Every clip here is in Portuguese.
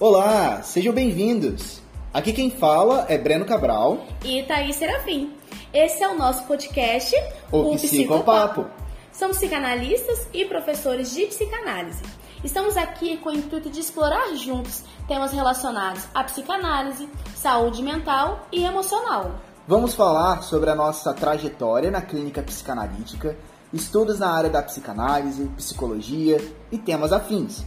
Olá, sejam bem-vindos. Aqui quem fala é Breno Cabral e Thaís Serafim. Esse é o nosso podcast, o, o Psicopapo. Somos psicanalistas e professores de psicanálise. Estamos aqui com o intuito de explorar juntos temas relacionados à psicanálise, saúde mental e emocional. Vamos falar sobre a nossa trajetória na clínica psicanalítica, estudos na área da psicanálise, psicologia e temas afins.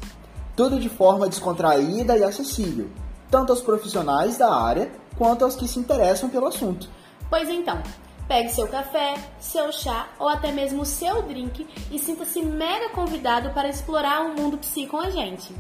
Tudo de forma descontraída e acessível, tanto aos profissionais da área quanto aos que se interessam pelo assunto. Pois então, Pegue seu café, seu chá ou até mesmo seu drink e sinta-se mega convidado para explorar o mundo psi com a gente.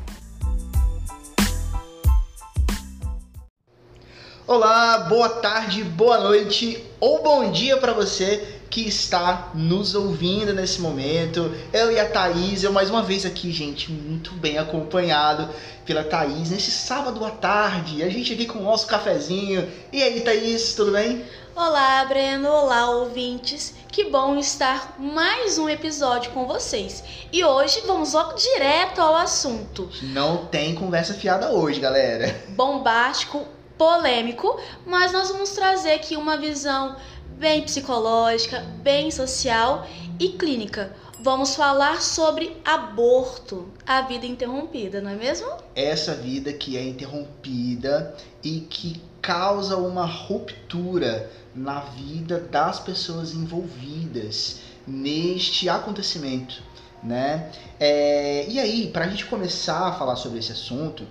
Olá, boa tarde, boa noite ou bom dia para você que está nos ouvindo nesse momento. Eu e a Thaís, eu mais uma vez aqui, gente, muito bem acompanhado pela Thaís nesse sábado à tarde. A gente aqui com o nosso cafezinho. E aí, Thaís, tudo bem? Olá, Breno. Olá, ouvintes. Que bom estar mais um episódio com vocês. E hoje vamos logo direto ao assunto. Não tem conversa fiada hoje, galera. Bombástico, polêmico, mas nós vamos trazer aqui uma visão bem psicológica, bem social e clínica. Vamos falar sobre aborto, a vida interrompida, não é mesmo? Essa vida que é interrompida e que causa uma ruptura na vida das pessoas envolvidas neste acontecimento, né? É, e aí, para a gente começar a falar sobre esse assunto,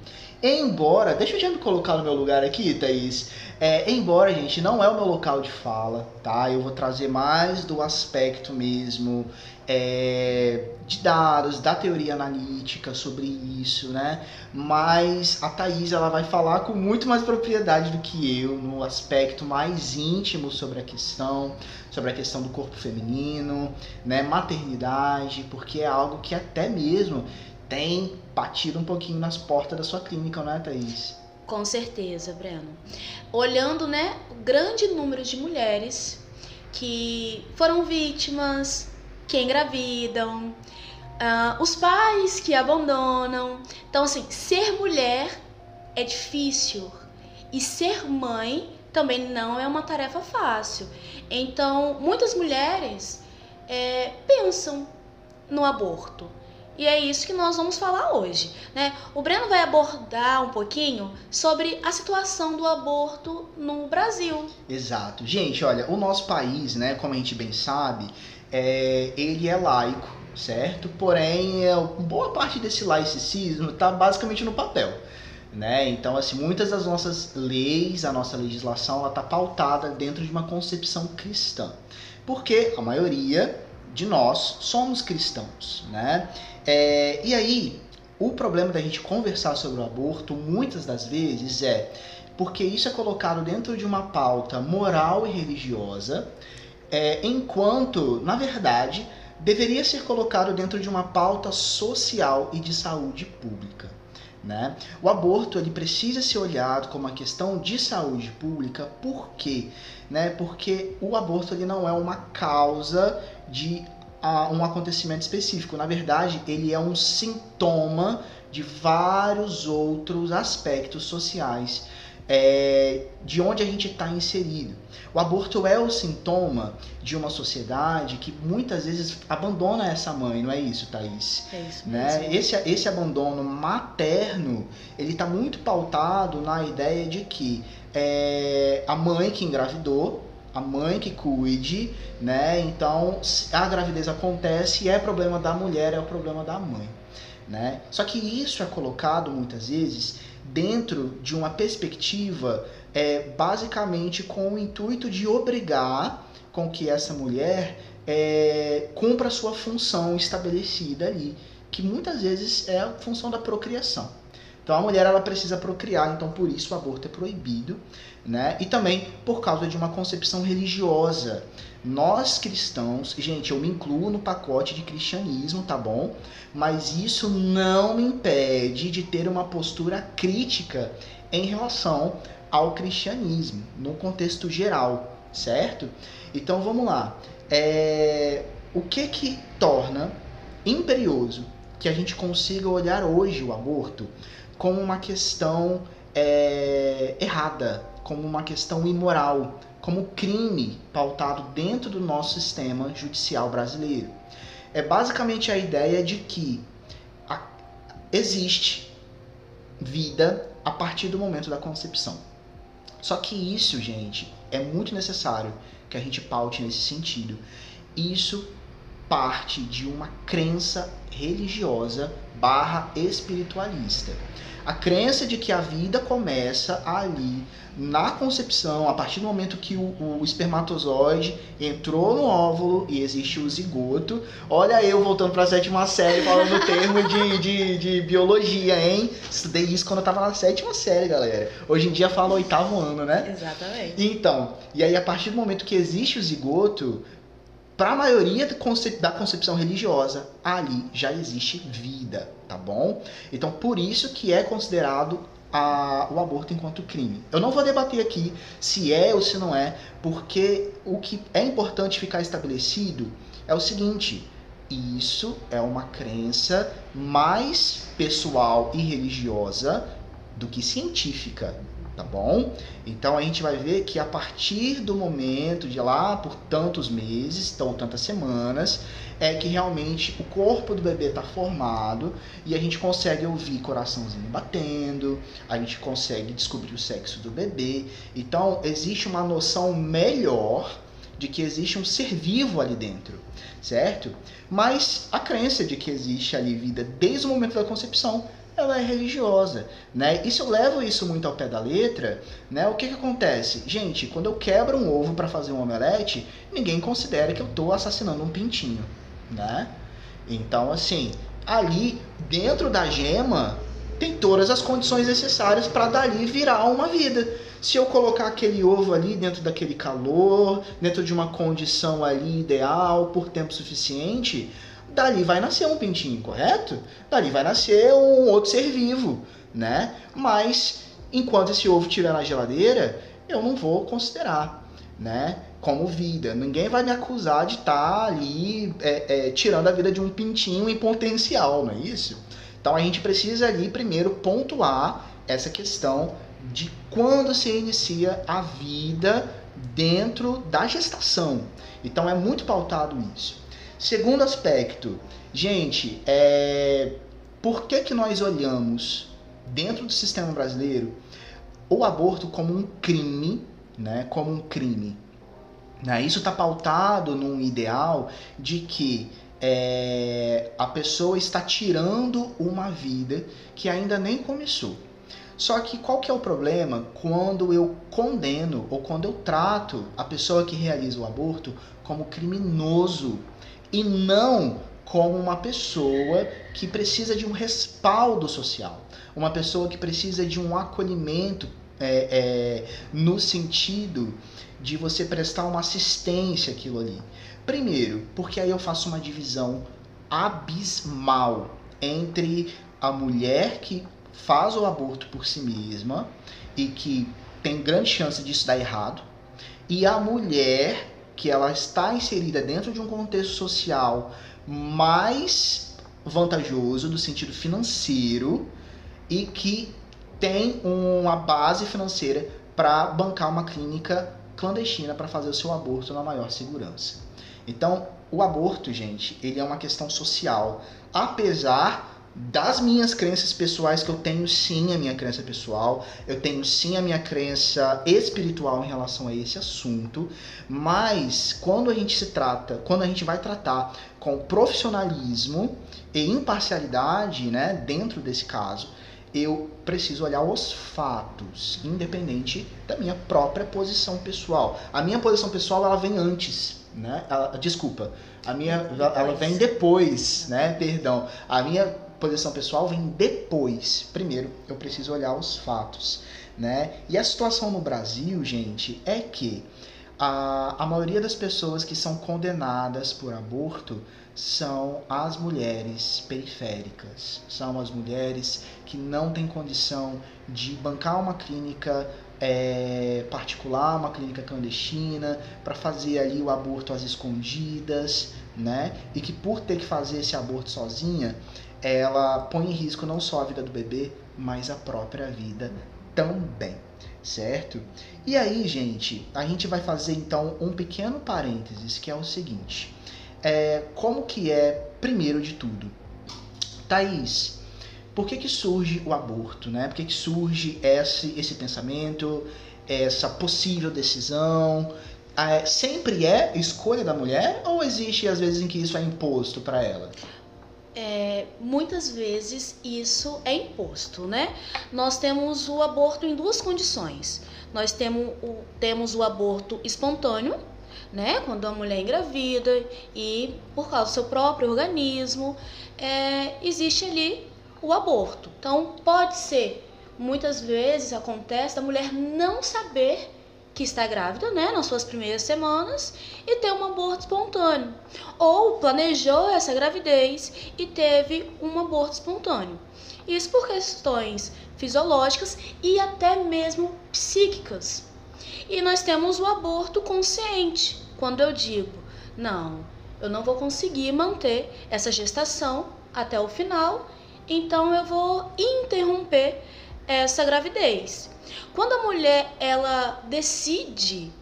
embora, deixa eu já me colocar no meu lugar aqui, Thaís. É, embora, gente, não é o meu local de fala, tá? Eu vou trazer mais do aspecto mesmo é, de dados, da teoria analítica sobre isso, né? Mas a Thaís ela vai falar com muito mais propriedade do que eu no aspecto mais íntimo sobre a questão, sobre a questão do corpo feminino, né? Maternidade, porque é algo que até mesmo tem batido um pouquinho nas portas da sua clínica, não é, Thaís? Com certeza, Breno. Olhando, né, o grande número de mulheres que foram vítimas, que engravidam, uh, os pais que abandonam. Então, assim, ser mulher é difícil e ser mãe também não é uma tarefa fácil. Então, muitas mulheres é, pensam no aborto. E é isso que nós vamos falar hoje. Né? O Breno vai abordar um pouquinho sobre a situação do aborto no Brasil. Exato. Gente, olha, o nosso país, né, como a gente bem sabe, é, ele é laico, certo? Porém, é, boa parte desse laicismo está basicamente no papel. Né? Então, assim, muitas das nossas leis, a nossa legislação, ela está pautada dentro de uma concepção cristã. Porque a maioria de nós somos cristãos, né? É, e aí, o problema da gente conversar sobre o aborto, muitas das vezes, é porque isso é colocado dentro de uma pauta moral e religiosa, é, enquanto, na verdade, deveria ser colocado dentro de uma pauta social e de saúde pública. Né? O aborto ele precisa ser olhado como uma questão de saúde pública, por quê? Né? Porque o aborto ele não é uma causa de uh, um acontecimento específico. Na verdade, ele é um sintoma de vários outros aspectos sociais é, de onde a gente está inserido. O aborto é o sintoma de uma sociedade que muitas vezes abandona essa mãe, não é isso, Thaís? É isso né? Esse, esse abandono materno, ele está muito pautado na ideia de que é, a mãe que engravidou, a mãe que cuide, né? Então, a gravidez acontece e é problema da mulher, é o problema da mãe, né? Só que isso é colocado muitas vezes dentro de uma perspectiva é, basicamente com o intuito de obrigar com que essa mulher é, cumpra a sua função estabelecida ali, que muitas vezes é a função da procriação. Então a mulher ela precisa procriar, então por isso o aborto é proibido, né? E também por causa de uma concepção religiosa. Nós cristãos, gente, eu me incluo no pacote de cristianismo, tá bom? Mas isso não me impede de ter uma postura crítica em relação ao cristianismo, no contexto geral, certo? Então vamos lá. É... O que que torna imperioso que a gente consiga olhar hoje o aborto como uma questão é, errada, como uma questão imoral, como crime pautado dentro do nosso sistema judicial brasileiro. É basicamente a ideia de que existe vida a partir do momento da concepção. Só que isso, gente, é muito necessário que a gente paute nesse sentido. Isso parte de uma crença religiosa barra espiritualista. A crença de que a vida começa ali na concepção, a partir do momento que o, o, espermatozoide entrou no óvulo e existe o zigoto. Olha eu voltando para a sétima série falando o termo de, de, de, biologia, hein? Estudei isso quando eu tava na sétima série, galera. Hoje em dia fala oitavo ano, né? Exatamente. Então, e aí a partir do momento que existe o zigoto, para a maioria da concepção religiosa, ali já existe vida, tá bom? Então, por isso que é considerado a, o aborto enquanto crime. Eu não vou debater aqui se é ou se não é, porque o que é importante ficar estabelecido é o seguinte: isso é uma crença mais pessoal e religiosa do que científica tá bom? Então a gente vai ver que a partir do momento de lá por tantos meses, ou tantas semanas, é que realmente o corpo do bebê está formado e a gente consegue ouvir coraçãozinho batendo, a gente consegue descobrir o sexo do bebê. Então existe uma noção melhor de que existe um ser vivo ali dentro, certo? Mas a crença de que existe ali vida desde o momento da concepção ela é religiosa, né? E se eu levo isso muito ao pé da letra, né? O que que acontece? Gente, quando eu quebro um ovo para fazer um omelete, ninguém considera que eu estou assassinando um pintinho, né? Então, assim, ali dentro da gema tem todas as condições necessárias para dali virar uma vida. Se eu colocar aquele ovo ali dentro daquele calor, dentro de uma condição ali ideal, por tempo suficiente, dali vai nascer um pintinho, correto? Dali vai nascer um outro ser vivo, né? Mas enquanto esse ovo estiver na geladeira, eu não vou considerar, né? Como vida. Ninguém vai me acusar de estar tá ali é, é, tirando a vida de um pintinho em potencial, não é isso? Então a gente precisa ali primeiro pontuar essa questão de quando se inicia a vida dentro da gestação. Então é muito pautado isso. Segundo aspecto, gente, é, por que, que nós olhamos dentro do sistema brasileiro o aborto como um crime, né? Como um crime. Né? Isso está pautado num ideal de que é, a pessoa está tirando uma vida que ainda nem começou. Só que qual que é o problema quando eu condeno ou quando eu trato a pessoa que realiza o aborto como criminoso e não como uma pessoa que precisa de um respaldo social, uma pessoa que precisa de um acolhimento é, é, no sentido de você prestar uma assistência aquilo ali. Primeiro, porque aí eu faço uma divisão abismal entre a mulher que faz o aborto por si mesma e que tem grande chance disso dar errado, e a mulher que ela está inserida dentro de um contexto social mais vantajoso do sentido financeiro e que tem uma base financeira para bancar uma clínica clandestina para fazer o seu aborto na maior segurança. Então, o aborto, gente, ele é uma questão social, apesar das minhas crenças pessoais, que eu tenho sim a minha crença pessoal, eu tenho sim a minha crença espiritual em relação a esse assunto, mas quando a gente se trata, quando a gente vai tratar com profissionalismo e imparcialidade, né, dentro desse caso, eu preciso olhar os fatos, independente da minha própria posição pessoal. A minha posição pessoal ela vem antes, né? Ela, desculpa, a minha ela vem depois, né? Perdão. A minha posição pessoal vem depois. Primeiro, eu preciso olhar os fatos, né? E a situação no Brasil, gente, é que a, a maioria das pessoas que são condenadas por aborto são as mulheres periféricas, são as mulheres que não têm condição de bancar uma clínica é, particular, uma clínica clandestina, para fazer ali o aborto às escondidas, né? E que por ter que fazer esse aborto sozinha, ela põe em risco não só a vida do bebê, mas a própria vida também, certo? E aí, gente, a gente vai fazer então um pequeno parênteses que é o seguinte: é, como que é primeiro de tudo, Thaís? Por que, que surge o aborto, né? Por que, que surge esse, esse pensamento, essa possível decisão? É, sempre é escolha da mulher ou existe às vezes em que isso é imposto para ela? É, muitas vezes isso é imposto, né? Nós temos o aborto em duas condições. Nós temos o, temos o aborto espontâneo, né? Quando a mulher engravida e por causa do seu próprio organismo, é, existe ali o aborto. Então pode ser, muitas vezes acontece a mulher não saber que está grávida, né, nas suas primeiras semanas e ter um aborto espontâneo, ou planejou essa gravidez e teve um aborto espontâneo. Isso por questões fisiológicas e até mesmo psíquicas. E nós temos o aborto consciente, quando eu digo, não, eu não vou conseguir manter essa gestação até o final, então eu vou interromper essa gravidez. Quando a mulher ela decide,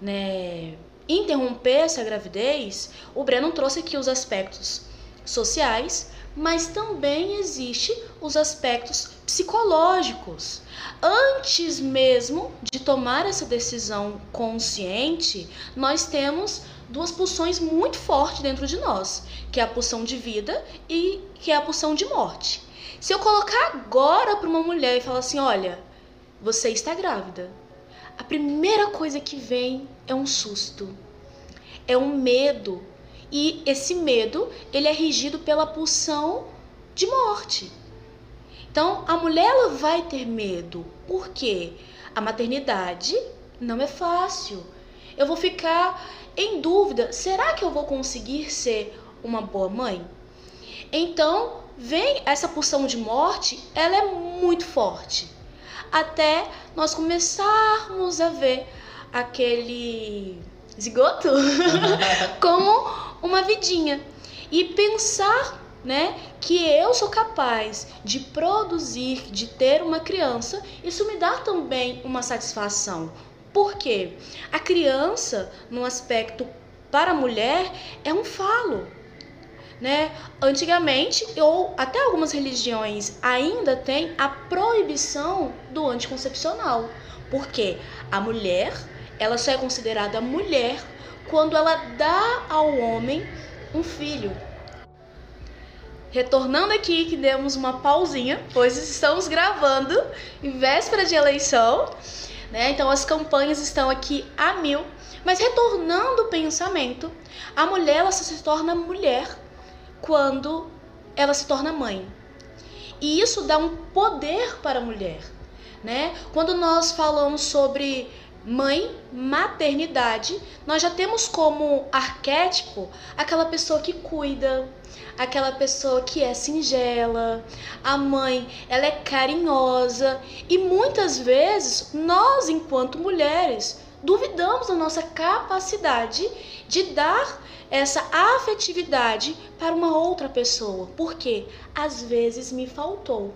né, interromper essa gravidez, o Breno trouxe aqui os aspectos sociais, mas também existe os aspectos psicológicos. Antes mesmo de tomar essa decisão consciente, nós temos duas pulsões muito fortes dentro de nós, que é a pulsão de vida e que é a pulsão de morte. Se eu colocar agora para uma mulher e falar assim, olha, você está grávida. A primeira coisa que vem é um susto, é um medo. E esse medo, ele é regido pela pulsão de morte. Então, a mulher ela vai ter medo. Por quê? A maternidade não é fácil. Eu vou ficar em dúvida, será que eu vou conseguir ser uma boa mãe? Então, vem essa pulsão de morte, ela é muito forte. Até nós começarmos a ver aquele zigoto como uma vidinha. E pensar né, que eu sou capaz de produzir, de ter uma criança, isso me dá também uma satisfação. Porque a criança, no aspecto para a mulher, é um falo né? Antigamente, ou até algumas religiões ainda tem a proibição do anticoncepcional, porque a mulher, ela só é considerada mulher quando ela dá ao homem um filho. Retornando aqui, que demos uma pausinha, pois estamos gravando em véspera de eleição, né? Então as campanhas estão aqui a mil. Mas retornando o pensamento, a mulher ela só se torna mulher quando ela se torna mãe. E isso dá um poder para a mulher, né? Quando nós falamos sobre mãe, maternidade, nós já temos como arquétipo aquela pessoa que cuida, aquela pessoa que é singela, a mãe, ela é carinhosa e muitas vezes nós, enquanto mulheres, duvidamos da nossa capacidade de dar essa afetividade para uma outra pessoa, porque às vezes me faltou.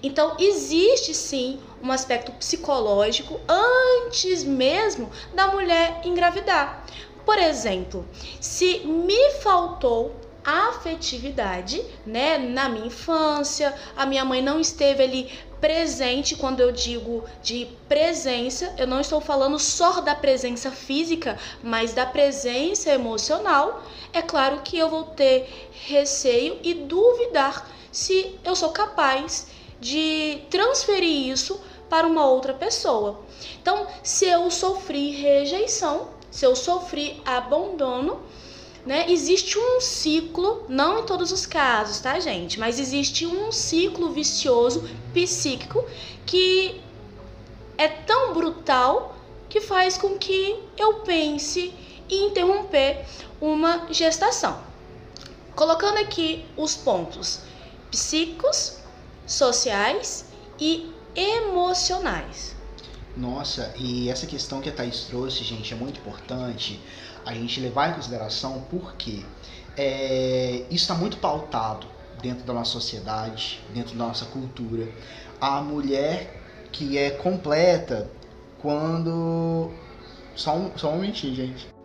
Então, existe sim um aspecto psicológico antes mesmo da mulher engravidar. Por exemplo, se me faltou afetividade, né, na minha infância, a minha mãe não esteve ali presente, quando eu digo de presença, eu não estou falando só da presença física, mas da presença emocional. É claro que eu vou ter receio e duvidar se eu sou capaz de transferir isso para uma outra pessoa. Então, se eu sofri rejeição, se eu sofri abandono, né? Existe um ciclo, não em todos os casos, tá, gente? Mas existe um ciclo vicioso psíquico que é tão brutal que faz com que eu pense em interromper uma gestação. Colocando aqui os pontos psíquicos, sociais e emocionais. Nossa, e essa questão que a Thaís trouxe, gente, é muito importante a gente levar em consideração porque é, isso está muito pautado dentro da nossa sociedade, dentro da nossa cultura. A mulher que é completa quando. Só um, só um momentinho, gente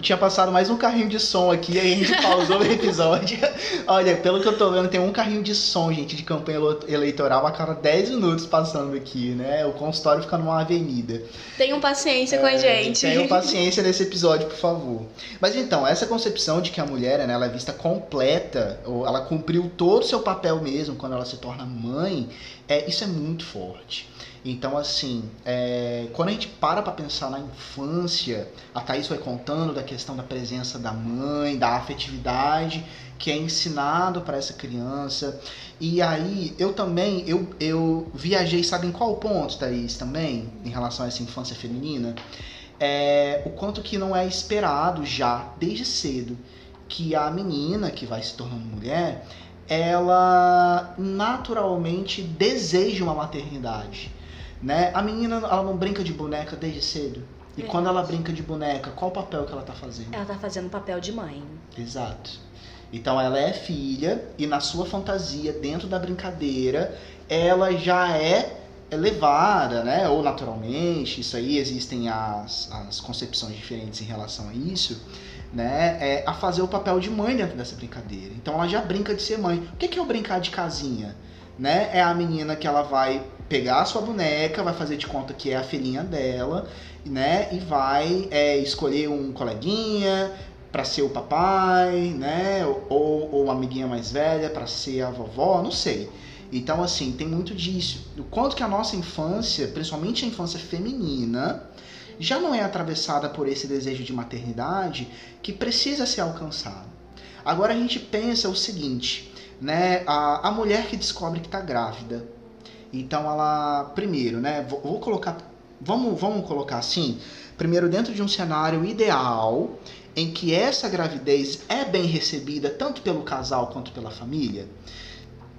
tinha passado mais um carrinho de som aqui, aí a gente pausou o episódio. Olha, pelo que eu tô vendo, tem um carrinho de som, gente, de campanha eleitoral a cada 10 minutos passando aqui, né? O consultório fica numa avenida. Tenham paciência é, com a é, gente. Tenham paciência nesse episódio, por favor. Mas então, essa concepção de que a mulher, né, ela é vista completa, ou ela cumpriu todo o seu papel mesmo quando ela se torna mãe, é, isso é muito forte. Então, assim, é, quando a gente para para pensar na infância, a Thaís foi contando da questão da presença da mãe, da afetividade que é ensinado para essa criança. E aí, eu também, eu, eu viajei, sabe em qual ponto, Thaís, também, em relação a essa infância feminina? É, o quanto que não é esperado já, desde cedo, que a menina que vai se tornando mulher, ela naturalmente deseja uma maternidade né? A menina, ela não brinca de boneca desde cedo. E é. quando ela brinca de boneca, qual o papel que ela tá fazendo? Ela tá fazendo o papel de mãe. Exato. Então ela é filha e na sua fantasia, dentro da brincadeira, ela já é levada, né? Ou naturalmente, isso aí existem as, as concepções diferentes em relação a isso, né? É, a fazer o papel de mãe dentro dessa brincadeira. Então ela já brinca de ser mãe. O que é o brincar de casinha? Né? É a menina que ela vai pegar a sua boneca, vai fazer de conta que é a filhinha dela, né? E vai é, escolher um coleguinha para ser o papai, né? Ou, ou uma amiguinha mais velha para ser a vovó, não sei. Então, assim, tem muito disso. O quanto que a nossa infância, principalmente a infância feminina, já não é atravessada por esse desejo de maternidade que precisa ser alcançado. Agora a gente pensa o seguinte, né? A, a mulher que descobre que está grávida, então ela, primeiro, né, vou, vou colocar, vamos, vamos colocar assim, primeiro dentro de um cenário ideal em que essa gravidez é bem recebida tanto pelo casal quanto pela família.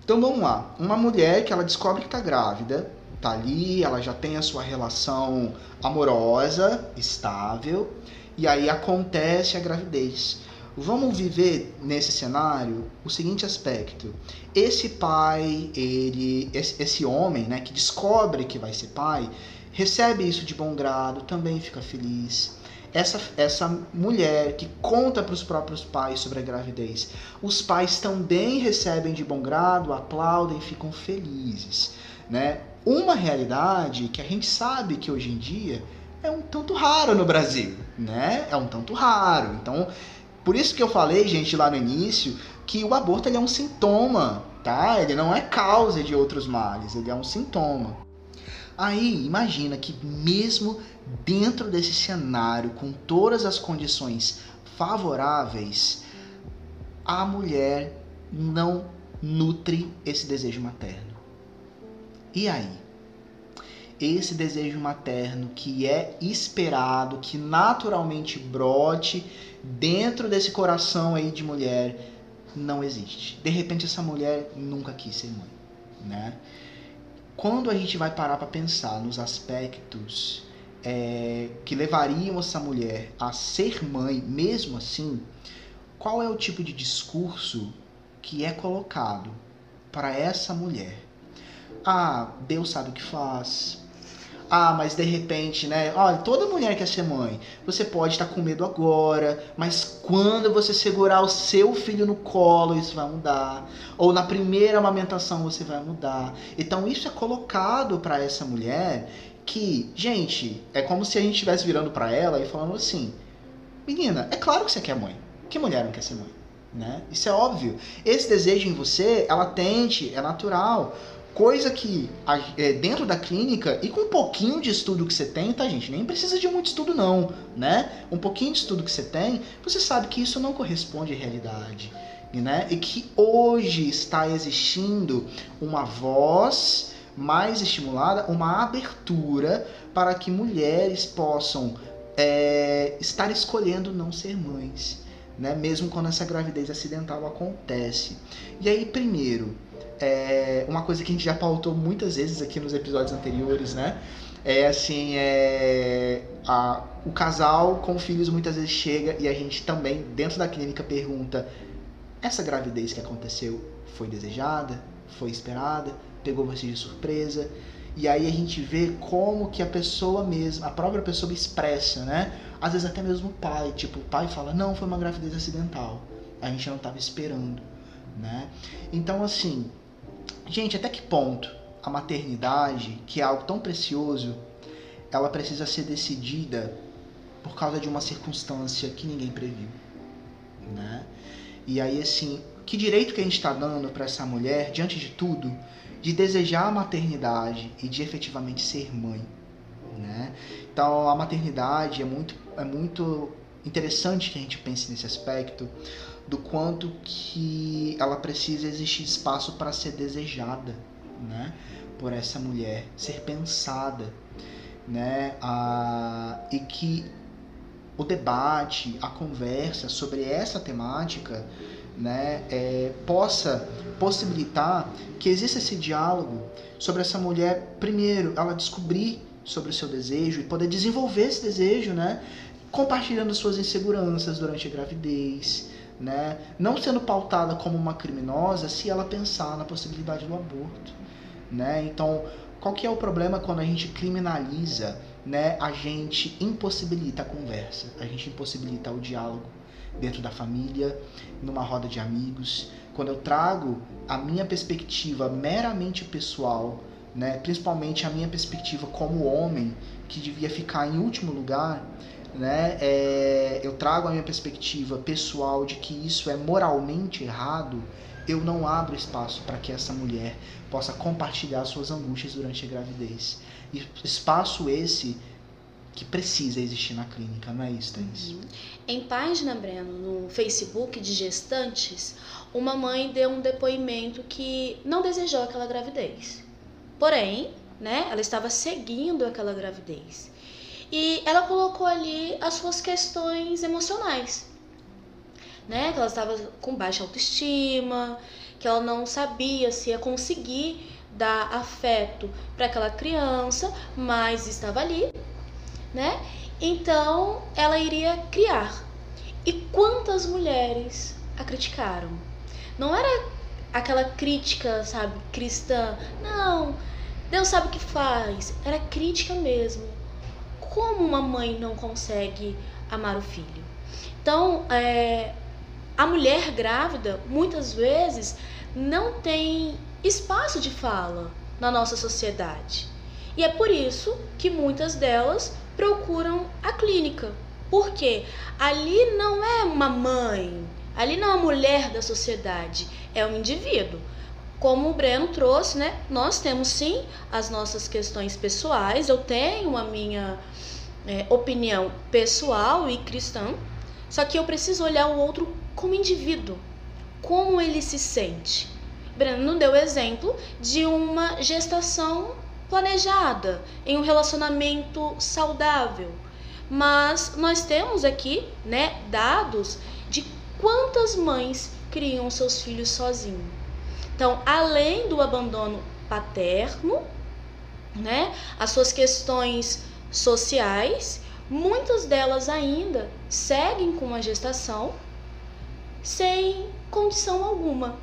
Então vamos lá, uma mulher que ela descobre que está grávida, tá ali, ela já tem a sua relação amorosa, estável, e aí acontece a gravidez. Vamos viver nesse cenário o seguinte aspecto. Esse pai, ele, esse, homem, né, que descobre que vai ser pai, recebe isso de bom grado, também fica feliz. Essa, essa mulher que conta para os próprios pais sobre a gravidez, os pais também recebem de bom grado, aplaudem, ficam felizes, né? Uma realidade que a gente sabe que hoje em dia é um tanto raro no Brasil, né? É um tanto raro. Então, por isso que eu falei, gente, lá no início, que o aborto é um sintoma, tá? Ele não é causa de outros males, ele é um sintoma. Aí, imagina que mesmo dentro desse cenário, com todas as condições favoráveis, a mulher não nutre esse desejo materno. E aí? Esse desejo materno que é esperado, que naturalmente brote dentro desse coração aí de mulher não existe. De repente essa mulher nunca quis ser mãe, né? Quando a gente vai parar para pensar nos aspectos é, que levariam essa mulher a ser mãe, mesmo assim, qual é o tipo de discurso que é colocado para essa mulher? Ah, Deus sabe o que faz, ah, mas de repente, né? Olha, toda mulher quer ser mãe. Você pode estar com medo agora, mas quando você segurar o seu filho no colo, isso vai mudar. Ou na primeira amamentação você vai mudar. Então isso é colocado para essa mulher que, gente, é como se a gente estivesse virando para ela e falando assim: "Menina, é claro que você quer mãe. Que mulher não quer ser mãe?" Né? Isso é óbvio. Esse desejo em você, ela tente, é natural. Coisa que é, dentro da clínica e com um pouquinho de estudo que você tem, tá, gente? Nem precisa de muito estudo, não, né? Um pouquinho de estudo que você tem, você sabe que isso não corresponde à realidade, né? E que hoje está existindo uma voz mais estimulada, uma abertura para que mulheres possam é, estar escolhendo não ser mães, né? Mesmo quando essa gravidez acidental acontece. E aí, primeiro é uma coisa que a gente já pautou muitas vezes aqui nos episódios anteriores, né? É assim, é, a, o casal com filhos muitas vezes chega e a gente também, dentro da clínica, pergunta essa gravidez que aconteceu foi desejada, foi esperada, pegou você de surpresa. E aí a gente vê como que a pessoa mesma, a própria pessoa expressa, né? Às vezes até mesmo o pai, tipo, o pai fala: "Não, foi uma gravidez acidental. A gente não estava esperando", né? Então assim, gente, até que ponto a maternidade, que é algo tão precioso, ela precisa ser decidida por causa de uma circunstância que ninguém previu, né? E aí assim, que direito que a gente está dando para essa mulher, diante de tudo, de desejar a maternidade e de efetivamente ser mãe. Né? Então a maternidade é muito, é muito interessante que a gente pense nesse aspecto do quanto que ela precisa existir espaço para ser desejada, né? Por essa mulher, ser pensada, né? Ah, e que o debate, a conversa sobre essa temática né, é, possa possibilitar que exista esse diálogo sobre essa mulher, primeiro, ela descobrir sobre o seu desejo e poder desenvolver esse desejo, né, compartilhando suas inseguranças durante a gravidez, né, não sendo pautada como uma criminosa se ela pensar na possibilidade do aborto, né? Então, qual que é o problema quando a gente criminaliza, né? A gente impossibilita a conversa, a gente impossibilita o diálogo dentro da família, numa roda de amigos, quando eu trago a minha perspectiva meramente pessoal, né, principalmente a minha perspectiva como homem, que devia ficar em último lugar, né, é, eu trago a minha perspectiva pessoal de que isso é moralmente errado, eu não abro espaço para que essa mulher possa compartilhar suas angústias durante a gravidez. E espaço esse que precisa existir na clínica, não é isso, Thaís? Uhum. Em página, Breno, no Facebook de gestantes, uma mãe deu um depoimento que não desejou aquela gravidez. Porém, né, ela estava seguindo aquela gravidez. E ela colocou ali as suas questões emocionais. Né, que ela estava com baixa autoestima, que ela não sabia se ia conseguir dar afeto para aquela criança, mas estava ali né? Então ela iria criar. E quantas mulheres a criticaram? Não era aquela crítica, sabe, cristã. Não, Deus sabe o que faz. Era crítica mesmo. Como uma mãe não consegue amar o filho? Então, é, a mulher grávida, muitas vezes, não tem espaço de fala na nossa sociedade. E é por isso que muitas delas procuram a clínica. Porque ali não é uma mãe, ali não é uma mulher da sociedade, é um indivíduo. Como o Breno trouxe, né? Nós temos sim as nossas questões pessoais, eu tenho a minha é, opinião pessoal e cristã, só que eu preciso olhar o outro como indivíduo, como ele se sente. Breno deu exemplo de uma gestação planejada, em um relacionamento saudável. Mas nós temos aqui, né, dados de quantas mães criam seus filhos sozinhos. Então, além do abandono paterno, né, as suas questões sociais, muitas delas ainda seguem com a gestação sem condição alguma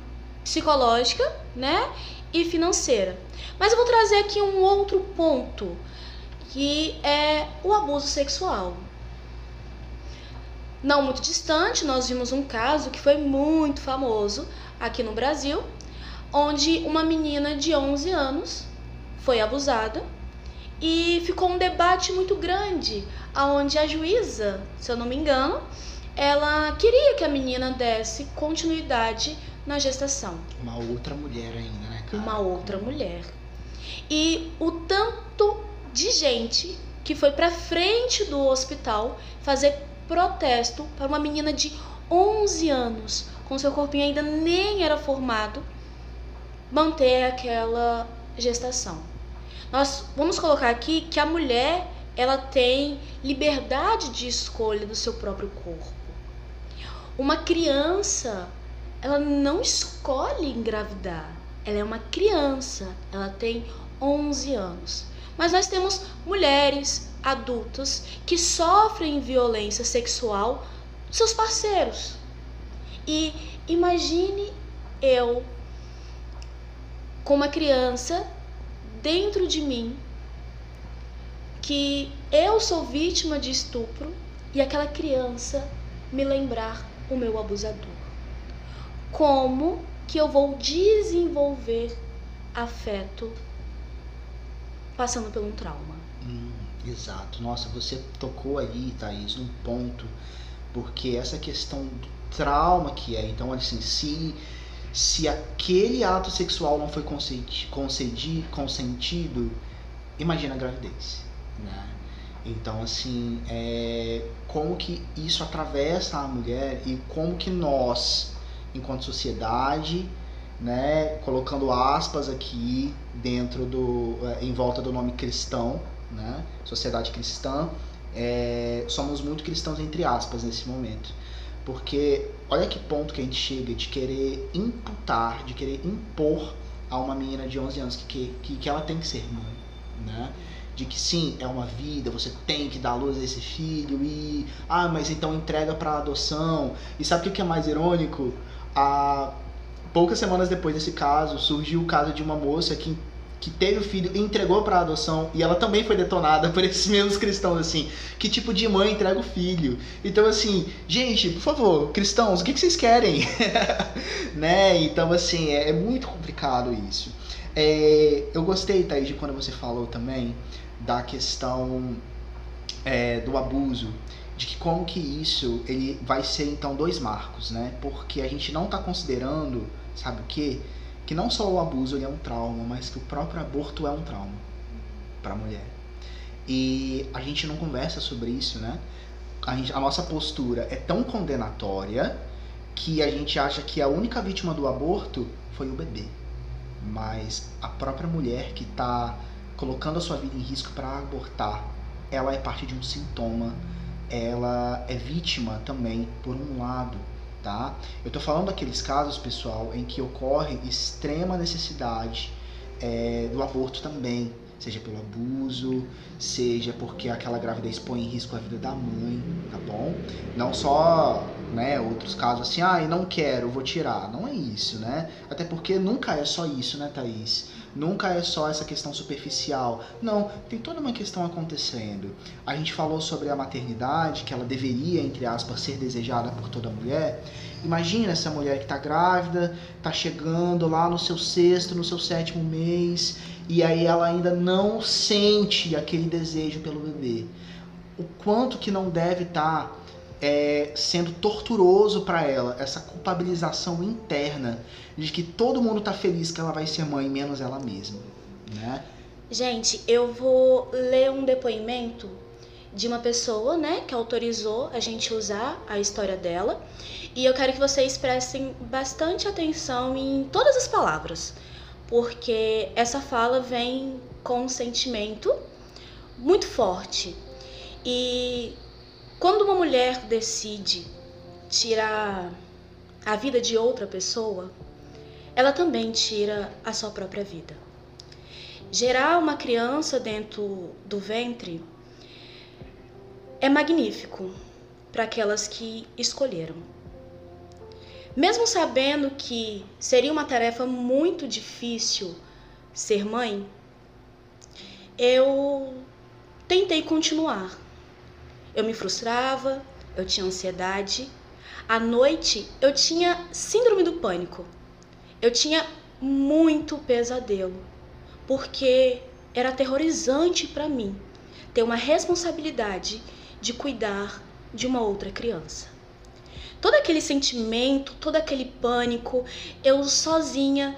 psicológica, né, e financeira. Mas eu vou trazer aqui um outro ponto, que é o abuso sexual. Não muito distante, nós vimos um caso que foi muito famoso aqui no Brasil, onde uma menina de 11 anos foi abusada e ficou um debate muito grande, aonde a juíza, se eu não me engano, ela queria que a menina desse continuidade na gestação. Uma outra mulher ainda, né, cara? Uma outra mulher. E o tanto de gente que foi para frente do hospital fazer protesto para uma menina de 11 anos, com seu corpinho ainda nem era formado, manter aquela gestação. Nós vamos colocar aqui que a mulher ela tem liberdade de escolha do seu próprio corpo. Uma criança, ela não escolhe engravidar. Ela é uma criança, ela tem 11 anos. Mas nós temos mulheres adultas que sofrem violência sexual dos seus parceiros. E imagine eu com uma criança dentro de mim que eu sou vítima de estupro e aquela criança me lembrar o meu abusador. Como que eu vou desenvolver afeto passando por um trauma? Hum, exato. Nossa, você tocou aí, Thaís, um ponto, porque essa questão do trauma que é, então assim, se se aquele ato sexual não foi consenti, concedi, consentido, imagina a gravidez, né? Então, assim, é, como que isso atravessa a mulher e como que nós, enquanto sociedade, né, colocando aspas aqui dentro do, é, em volta do nome cristão, né, sociedade cristã, é, somos muito cristãos entre aspas nesse momento. Porque olha que ponto que a gente chega de querer imputar, de querer impor a uma menina de 11 anos que, que, que ela tem que ser mãe, né? De que sim, é uma vida, você tem que dar luz a esse filho e... Ah, mas então entrega para adoção. E sabe o que é mais irônico? A poucas semanas depois desse caso, surgiu o caso de uma moça que que teve o filho e entregou para adoção e ela também foi detonada por esses mesmos cristãos assim que tipo de mãe entrega o filho? Então assim gente por favor cristãos o que, vocês querem? Né? Então assim é, é muito complicado isso. É, eu gostei Thaís de quando você falou também da questão é, do abuso de que como que isso ele vai ser então dois marcos né? Porque a gente não está considerando sabe o que que não só o abuso é um trauma, mas que o próprio aborto é um trauma para a mulher. E a gente não conversa sobre isso, né? A, gente, a nossa postura é tão condenatória que a gente acha que a única vítima do aborto foi o bebê. Mas a própria mulher que está colocando a sua vida em risco para abortar, ela é parte de um sintoma, ela é vítima também, por um lado, tá? Eu estou falando daqueles casos, pessoal, em que ocorre extrema necessidade é, do aborto também, seja pelo abuso, seja porque aquela gravidez põe em risco a vida da mãe, tá bom? Não só, né, outros casos assim, ah, eu não quero, vou tirar. Não é isso, né? Até porque nunca é só isso, né, Thaís? Nunca é só essa questão superficial. Não, tem toda uma questão acontecendo. A gente falou sobre a maternidade, que ela deveria, entre aspas, ser desejada por toda mulher. Imagina essa mulher que está grávida, está chegando lá no seu sexto, no seu sétimo mês, e aí ela ainda não sente aquele desejo pelo bebê. O quanto que não deve estar tá é, sendo torturoso para ela, essa culpabilização interna de que todo mundo tá feliz que ela vai ser mãe, menos ela mesma, né? Gente, eu vou ler um depoimento de uma pessoa, né, que autorizou a gente usar a história dela, e eu quero que vocês prestem bastante atenção em todas as palavras, porque essa fala vem com um sentimento muito forte. E quando uma mulher decide tirar a vida de outra pessoa, ela também tira a sua própria vida. Gerar uma criança dentro do ventre é magnífico para aquelas que escolheram. Mesmo sabendo que seria uma tarefa muito difícil ser mãe, eu tentei continuar eu me frustrava, eu tinha ansiedade. À noite eu tinha síndrome do pânico. Eu tinha muito pesadelo, porque era aterrorizante para mim ter uma responsabilidade de cuidar de uma outra criança. Todo aquele sentimento, todo aquele pânico, eu sozinha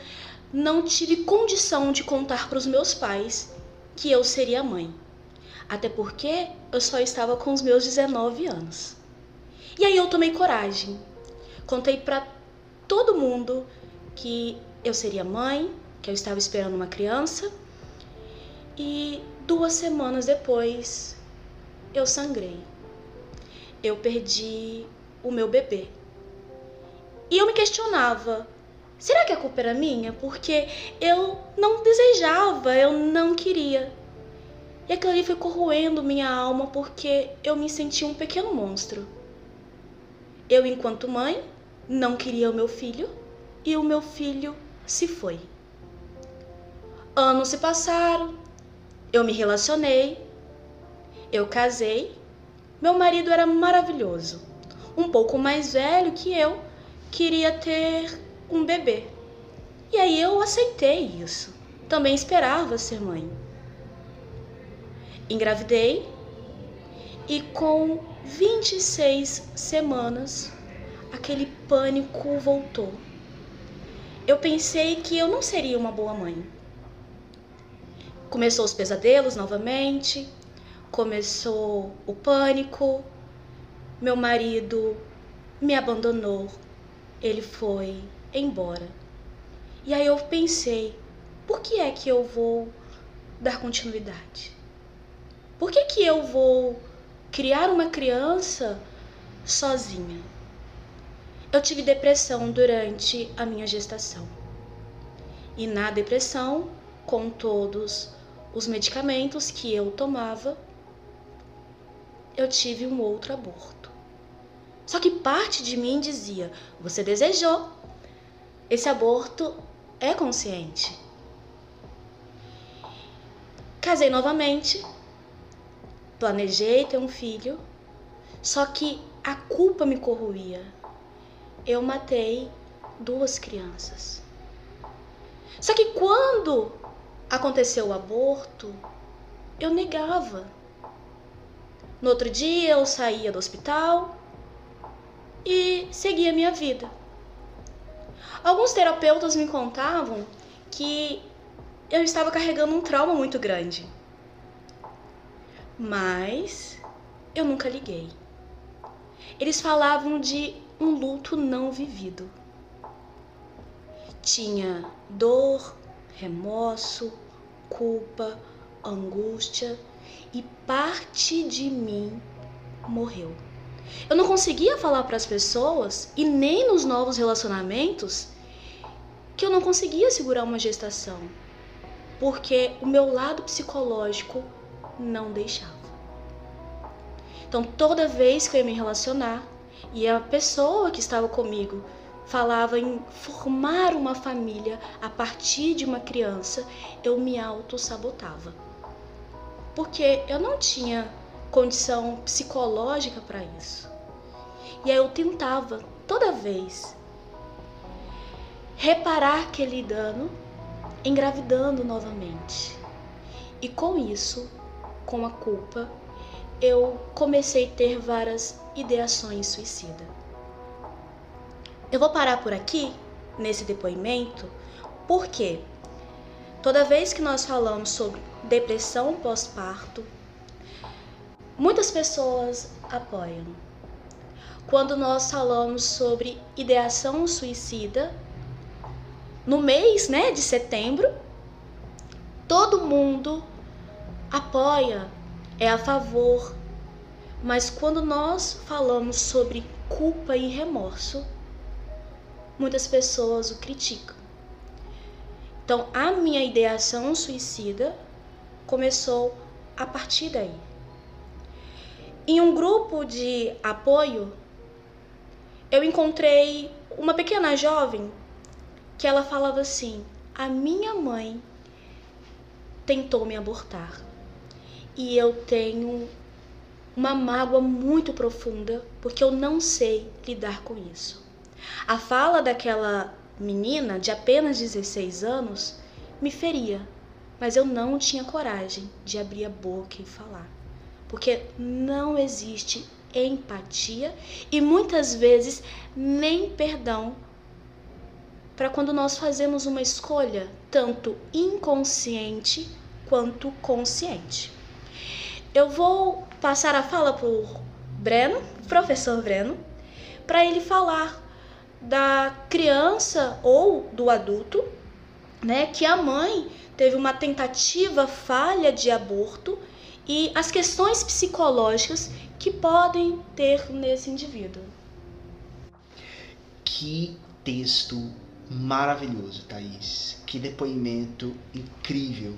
não tive condição de contar para os meus pais que eu seria mãe. Até porque eu só estava com os meus 19 anos. E aí eu tomei coragem. Contei para todo mundo que eu seria mãe, que eu estava esperando uma criança. E duas semanas depois eu sangrei. Eu perdi o meu bebê. E eu me questionava: será que a culpa era minha? Porque eu não desejava, eu não queria. E aquilo ali foi corroendo minha alma porque eu me senti um pequeno monstro. Eu, enquanto mãe, não queria o meu filho e o meu filho se foi. Anos se passaram, eu me relacionei, eu casei. Meu marido era maravilhoso, um pouco mais velho que eu, queria ter um bebê. E aí eu aceitei isso. Também esperava ser mãe. Engravidei e com 26 semanas aquele pânico voltou. Eu pensei que eu não seria uma boa mãe. Começou os pesadelos novamente, começou o pânico. Meu marido me abandonou, ele foi embora. E aí eu pensei, por que é que eu vou dar continuidade? Por que que eu vou criar uma criança sozinha? Eu tive depressão durante a minha gestação. E na depressão, com todos os medicamentos que eu tomava, eu tive um outro aborto. Só que parte de mim dizia: você desejou. Esse aborto é consciente. Casei novamente, planejei ter um filho, só que a culpa me corroía. Eu matei duas crianças. Só que quando aconteceu o aborto, eu negava. No outro dia eu saía do hospital e seguia minha vida. Alguns terapeutas me contavam que eu estava carregando um trauma muito grande. Mas eu nunca liguei. Eles falavam de um luto não vivido. Tinha dor, remorso, culpa, angústia e parte de mim morreu. Eu não conseguia falar para as pessoas e nem nos novos relacionamentos que eu não conseguia segurar uma gestação, porque o meu lado psicológico não deixava. Então, toda vez que eu ia me relacionar e a pessoa que estava comigo falava em formar uma família a partir de uma criança, eu me auto-sabotava. Porque eu não tinha condição psicológica para isso. E aí eu tentava toda vez reparar aquele dano engravidando novamente. E com isso, com a culpa, eu comecei a ter várias ideações suicida. Eu vou parar por aqui nesse depoimento porque toda vez que nós falamos sobre depressão pós-parto, muitas pessoas apoiam. Quando nós falamos sobre ideação suicida, no mês né, de setembro, todo mundo apoia, é a favor. Mas quando nós falamos sobre culpa e remorso, muitas pessoas o criticam. Então, a minha ideação suicida começou a partir daí. Em um grupo de apoio, eu encontrei uma pequena jovem que ela falava assim: "A minha mãe tentou me abortar e eu tenho uma mágoa muito profunda porque eu não sei lidar com isso. A fala daquela menina de apenas 16 anos me feria, mas eu não tinha coragem de abrir a boca e falar, porque não existe empatia e muitas vezes nem perdão para quando nós fazemos uma escolha tanto inconsciente quanto consciente. Eu vou passar a fala por Breno, professor Breno, para ele falar da criança ou do adulto, né, que a mãe teve uma tentativa falha de aborto e as questões psicológicas que podem ter nesse indivíduo. Que texto maravilhoso, Thaís. Que depoimento incrível,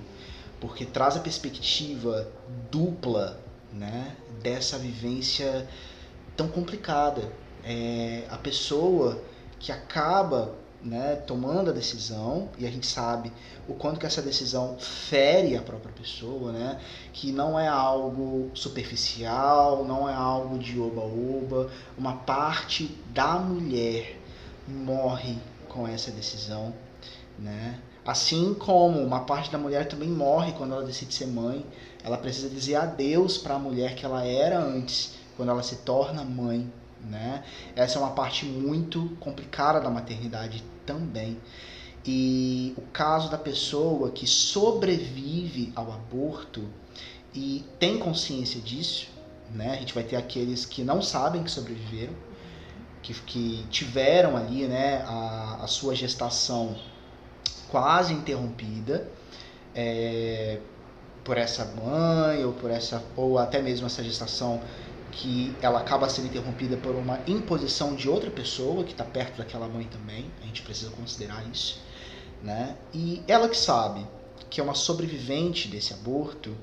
porque traz a perspectiva dupla, né, dessa vivência tão complicada. É, a pessoa que acaba né, tomando a decisão, e a gente sabe o quanto que essa decisão fere a própria pessoa, né, que não é algo superficial, não é algo de oba-oba, uma parte da mulher morre com essa decisão, né? Assim como uma parte da mulher também morre quando ela decide ser mãe, ela precisa dizer adeus para a mulher que ela era antes, quando ela se torna mãe, né? Essa é uma parte muito complicada da maternidade também. E o caso da pessoa que sobrevive ao aborto e tem consciência disso, né? A gente vai ter aqueles que não sabem que sobreviveram, que, que tiveram ali, né, a, a sua gestação quase interrompida é, por essa mãe ou por essa ou até mesmo essa gestação que ela acaba sendo interrompida por uma imposição de outra pessoa que está perto daquela mãe também. A gente precisa considerar isso, né? E ela que sabe que é uma sobrevivente desse aborto,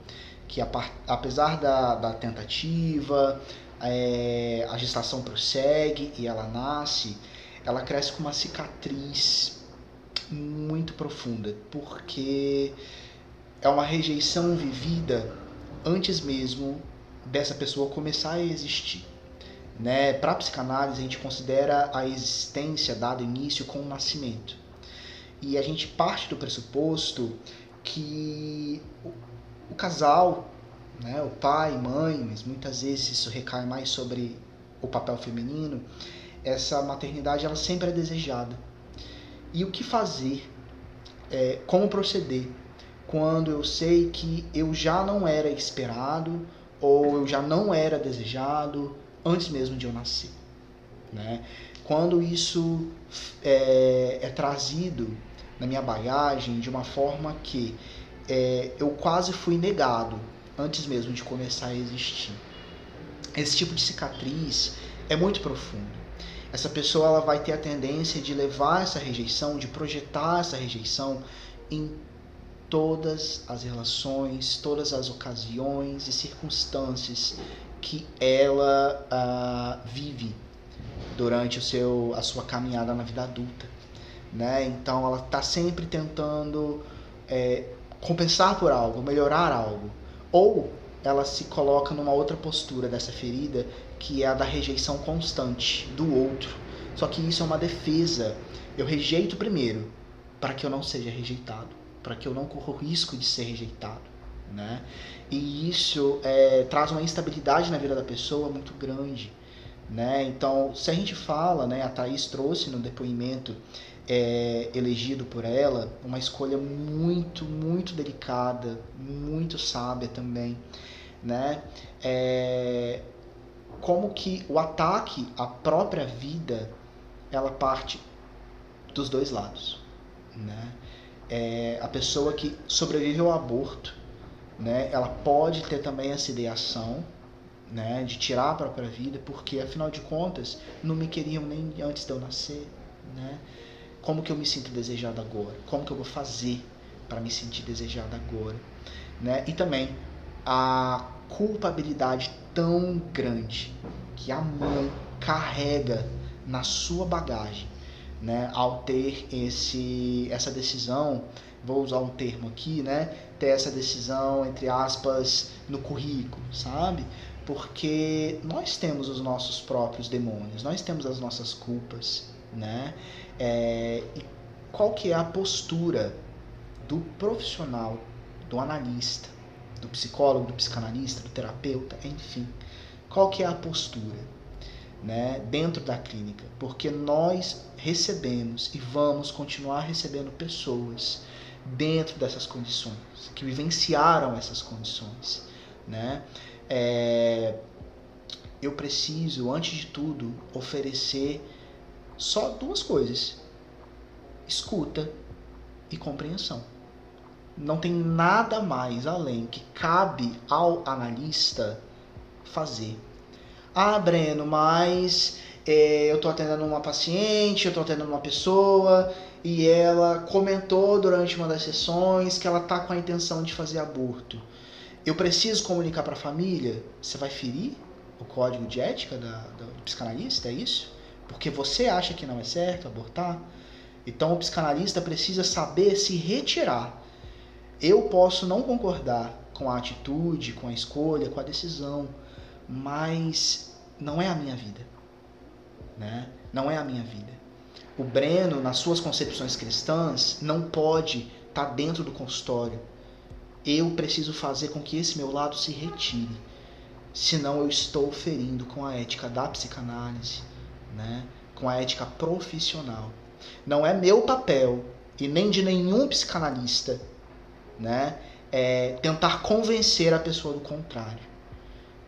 que apesar da, da tentativa, é, a gestação prossegue e ela nasce, ela cresce com uma cicatriz muito profunda, porque é uma rejeição vivida antes mesmo dessa pessoa começar a existir. Né? Para a psicanálise, a gente considera a existência dada início com o nascimento. E a gente parte do pressuposto que o, o casal, né, o pai, mãe, mas muitas vezes isso recai mais sobre o papel feminino, essa maternidade ela sempre é desejada. E o que fazer? É, como proceder? Quando eu sei que eu já não era esperado ou eu já não era desejado antes mesmo de eu nascer. Né? Quando isso é, é trazido na minha bagagem de uma forma que é, eu quase fui negado antes mesmo de começar a existir. Esse tipo de cicatriz é muito profundo. Essa pessoa ela vai ter a tendência de levar essa rejeição, de projetar essa rejeição em todas as relações, todas as ocasiões e circunstâncias que ela uh, vive durante o seu, a sua caminhada na vida adulta. Né? Então ela está sempre tentando é, compensar por algo, melhorar algo. Ou ela se coloca numa outra postura dessa ferida, que é a da rejeição constante do outro. Só que isso é uma defesa. Eu rejeito primeiro, para que eu não seja rejeitado para que eu não corra o risco de ser rejeitado. Né? E isso é, traz uma instabilidade na vida da pessoa muito grande. Né? Então, se a gente fala, né, a Thaís trouxe no depoimento é, elegido por ela uma escolha muito, muito delicada, muito sábia também. Né? É, como que o ataque à própria vida ela parte dos dois lados. Né? é, a pessoa que sobrevive ao aborto, né, ela pode ter também essa ideação né, de tirar a própria vida, porque afinal de contas não me queriam nem antes de eu nascer. Né? Como que eu me sinto desejado agora? Como que eu vou fazer para me sentir desejado agora? Né? E também a culpabilidade tão grande que a mãe carrega na sua bagagem né, ao ter esse, essa decisão, vou usar um termo aqui, né, ter essa decisão, entre aspas, no currículo, sabe? Porque nós temos os nossos próprios demônios, nós temos as nossas culpas, né? É, e qual que é a postura do profissional, do analista, do psicólogo, do psicanalista, do terapeuta, enfim, qual que é a postura? né, dentro da clínica, porque nós recebemos e vamos continuar recebendo pessoas dentro dessas condições, que vivenciaram essas condições. Né? É, eu preciso, antes de tudo, oferecer só duas coisas: escuta e compreensão. Não tem nada mais além que cabe ao analista fazer ah, Breno, mas é, eu estou atendendo uma paciente, eu estou atendendo uma pessoa e ela comentou durante uma das sessões que ela está com a intenção de fazer aborto. Eu preciso comunicar para a família? Você vai ferir o código de ética da, da, do psicanalista? É isso? porque você acha que não é certo abortar, então o psicanalista precisa saber se retirar. Eu posso não concordar com a atitude, com a escolha, com a decisão, mas não é a minha vida, né? Não é a minha vida. O Breno, nas suas concepções cristãs, não pode estar tá dentro do consultório. Eu preciso fazer com que esse meu lado se retire. Senão eu estou ferindo com a ética da psicanálise, né? com a ética profissional. Não é meu papel e nem de nenhum psicanalista né? É tentar convencer a pessoa do contrário.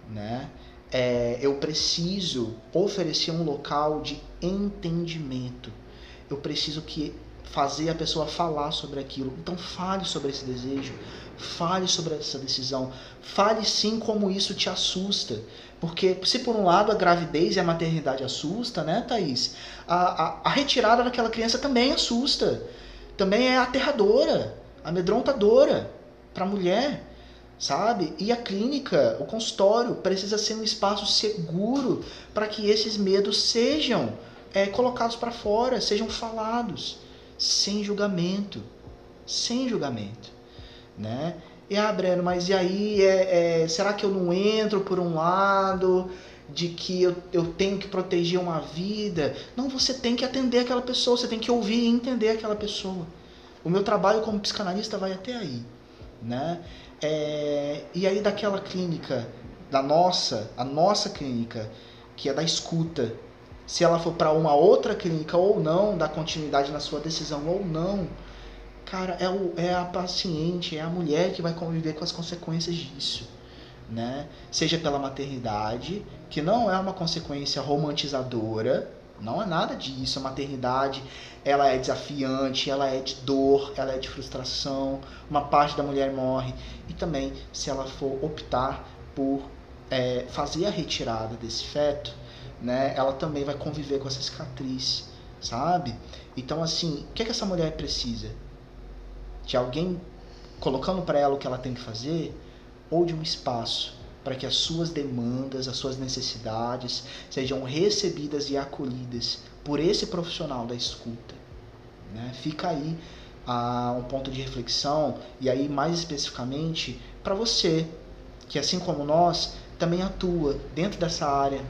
Né? É, eu preciso oferecer um local de entendimento eu preciso que fazer a pessoa falar sobre aquilo. Então fale sobre esse desejo, fale sobre essa decisão, fale sim como isso te assusta. Porque se por um lado a gravidez e a maternidade assusta, né, Thaís? A, a, a retirada daquela criança também assusta. Também é aterradora, amedrontadora para a mulher, sabe? E a clínica, o consultório, precisa ser um espaço seguro para que esses medos sejam é, colocados para fora, sejam falados, sem julgamento. Sem julgamento. Né? E ah, Breno, mas e aí, é, é, será que eu não entro por um lado de que eu, eu tenho que proteger uma vida? Não, você tem que atender aquela pessoa, você tem que ouvir e entender aquela pessoa. O meu trabalho como psicanalista vai até aí. Né? É, e aí daquela clínica, da nossa, a nossa clínica, que é da escuta, se ela for para uma outra clínica ou não, dar continuidade na sua decisão ou não, cara, é, o, é a paciente, é a mulher que vai conviver com as consequências disso. Né? Seja pela maternidade, que não é uma consequência romantizadora, não é nada disso. A maternidade, ela é desafiante, ela é de dor, ela é de frustração. Uma parte da mulher morre. E também, se ela for optar por é, fazer a retirada desse feto, né, ela também vai conviver com essa cicatriz, sabe? Então, assim, o que, é que essa mulher precisa? De alguém colocando para ela o que ela tem que fazer ou de um espaço para que as suas demandas, as suas necessidades sejam recebidas e acolhidas por esse profissional da escuta. Né? Fica aí ah, um ponto de reflexão e aí mais especificamente para você que assim como nós também atua dentro dessa área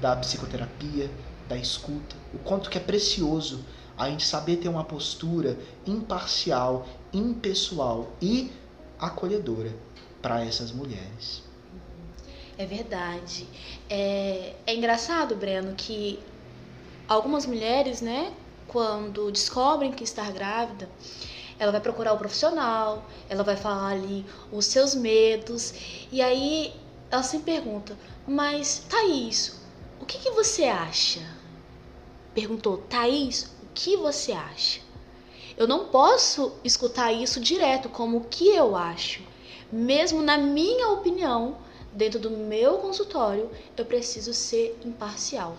da psicoterapia, da escuta, o quanto que é precioso a gente saber ter uma postura imparcial, impessoal e acolhedora para essas mulheres. É verdade. É, é engraçado, Breno, que algumas mulheres, né, quando descobrem que está grávida, ela vai procurar o profissional, ela vai falar ali os seus medos, e aí ela se pergunta: Mas, Thaís, o que, que você acha? Perguntou Thaís, o que você acha? Eu não posso escutar isso direto como o que eu acho. Mesmo na minha opinião, dentro do meu consultório, eu preciso ser imparcial.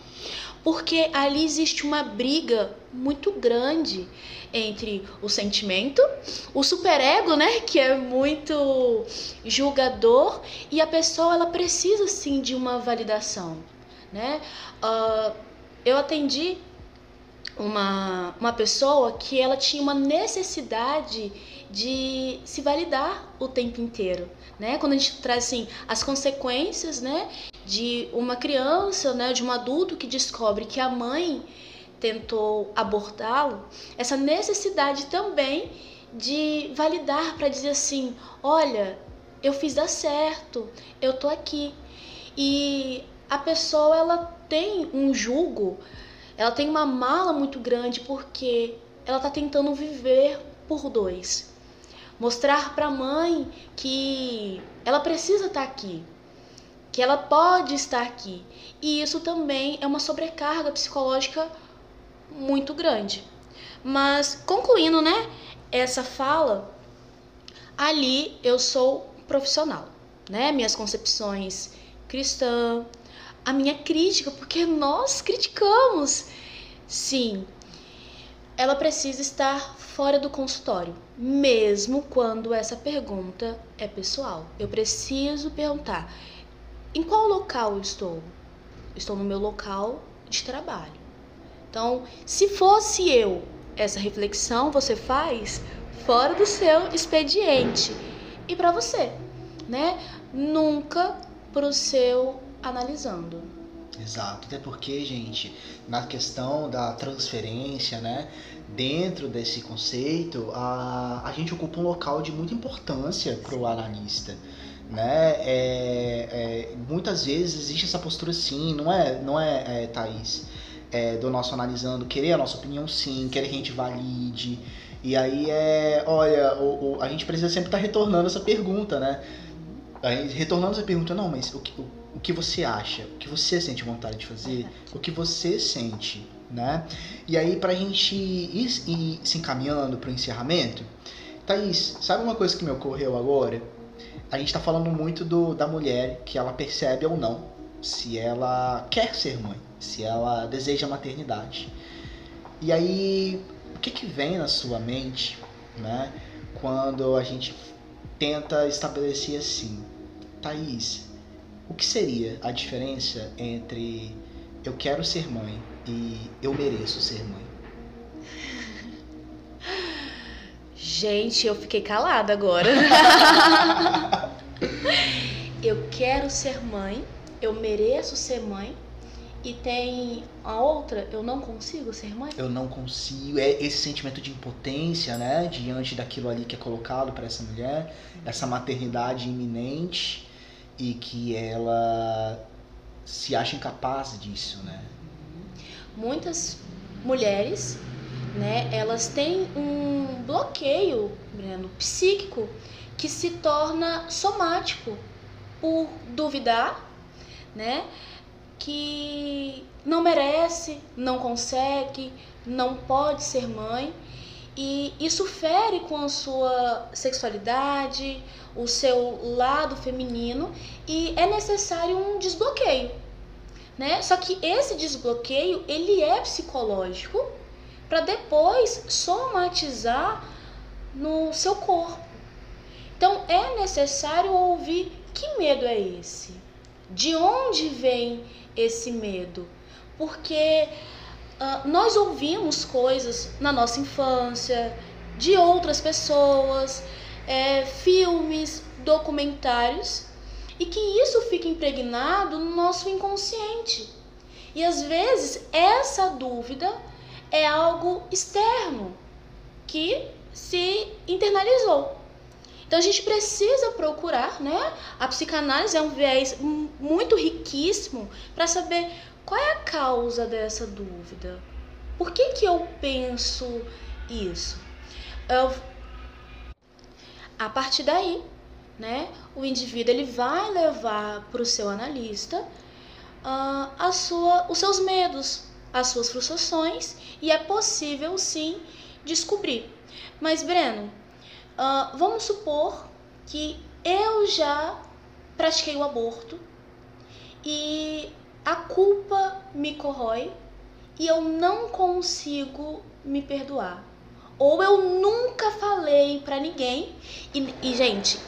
Porque ali existe uma briga muito grande entre o sentimento, o superego, né, que é muito julgador, e a pessoa ela precisa sim de uma validação né? Uh, eu atendi uma, uma pessoa que ela tinha uma necessidade de se validar o tempo inteiro, né? Quando a gente traz assim as consequências, né, de uma criança, né, de um adulto que descobre que a mãe tentou abortá-lo, essa necessidade também de validar para dizer assim, olha, eu fiz dar certo, eu tô aqui. E a pessoa ela tem um julgo, ela tem uma mala muito grande porque ela está tentando viver por dois. Mostrar para a mãe que ela precisa estar tá aqui, que ela pode estar aqui. E isso também é uma sobrecarga psicológica muito grande. Mas concluindo, né, essa fala, ali eu sou profissional, né? Minhas concepções cristã, a minha crítica, porque nós criticamos. Sim, ela precisa estar fora do consultório, mesmo quando essa pergunta é pessoal. Eu preciso perguntar: em qual local eu estou? Estou no meu local de trabalho. Então, se fosse eu, essa reflexão você faz fora do seu expediente e para você, né? Nunca para o seu analisando. Exato, até porque, gente, na questão da transferência, né, dentro desse conceito, a, a gente ocupa um local de muita importância para o analista. Né? É, é, muitas vezes existe essa postura sim, não é, não é, é Thaís? É, do nosso analisando, querer a nossa opinião sim, querer que a gente valide. E aí é, olha, o, o a gente precisa sempre estar tá retornando essa pergunta, né? Aí, retornando essa pergunta, não, mas o que, o, o que você acha? O que você sente vontade de fazer? O que você sente, né? E aí, pra gente ir, ir se encaminhando pro encerramento, Thaís, sabe uma coisa que me ocorreu agora? A gente tá falando muito do, da mulher, que ela percebe ou não se ela quer ser mãe, se ela deseja maternidade. E aí, o que que vem na sua mente, né? Quando a gente tenta estabelecer assim, Thaís, o que seria a diferença entre eu quero ser mãe e eu mereço ser mãe? Gente, eu fiquei calada agora. eu quero ser mãe, eu mereço ser mãe. E tem a outra, eu não consigo ser mãe? Eu não consigo. É esse sentimento de impotência, né? Diante daquilo ali que é colocado para essa mulher, essa maternidade iminente e que ela se acha incapaz disso, né? Muitas mulheres, né, elas têm um bloqueio, Breno, psíquico que se torna somático por duvidar, né, que não merece, não consegue, não pode ser mãe. E isso fere com a sua sexualidade, o seu lado feminino e é necessário um desbloqueio, né? Só que esse desbloqueio ele é psicológico para depois somatizar no seu corpo. Então é necessário ouvir que medo é esse? De onde vem esse medo? Porque uh, nós ouvimos coisas na nossa infância de outras pessoas é, filmes, documentários, e que isso fica impregnado no nosso inconsciente. E às vezes essa dúvida é algo externo que se internalizou. Então a gente precisa procurar, né? A psicanálise é um viés muito riquíssimo para saber qual é a causa dessa dúvida. Por que, que eu penso isso? Eu a partir daí, né, o indivíduo ele vai levar para o seu analista uh, a sua, os seus medos, as suas frustrações e é possível sim descobrir. Mas Breno, uh, vamos supor que eu já pratiquei o aborto e a culpa me corrói e eu não consigo me perdoar ou eu nunca falei para ninguém. E, e, gente,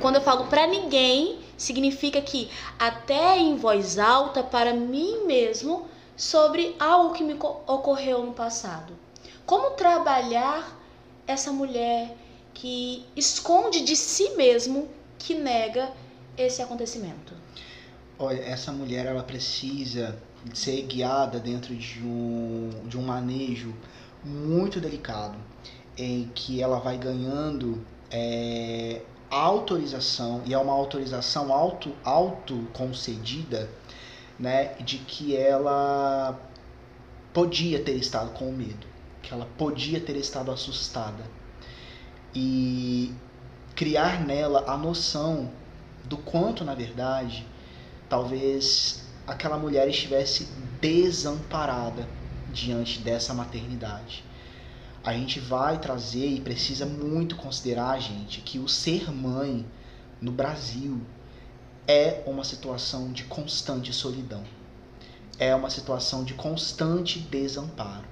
quando eu falo para ninguém, significa que até em voz alta para mim mesmo sobre algo que me ocorreu no passado. Como trabalhar essa mulher que esconde de si mesmo que nega esse acontecimento? Olha, essa mulher ela precisa ser guiada dentro de um, de um manejo muito delicado em que ela vai ganhando é, autorização e é uma autorização auto, auto concedida né, de que ela podia ter estado com medo, que ela podia ter estado assustada. E criar nela a noção do quanto na verdade talvez aquela mulher estivesse desamparada diante dessa maternidade a gente vai trazer e precisa muito considerar, gente, que o ser mãe no Brasil é uma situação de constante solidão. É uma situação de constante desamparo.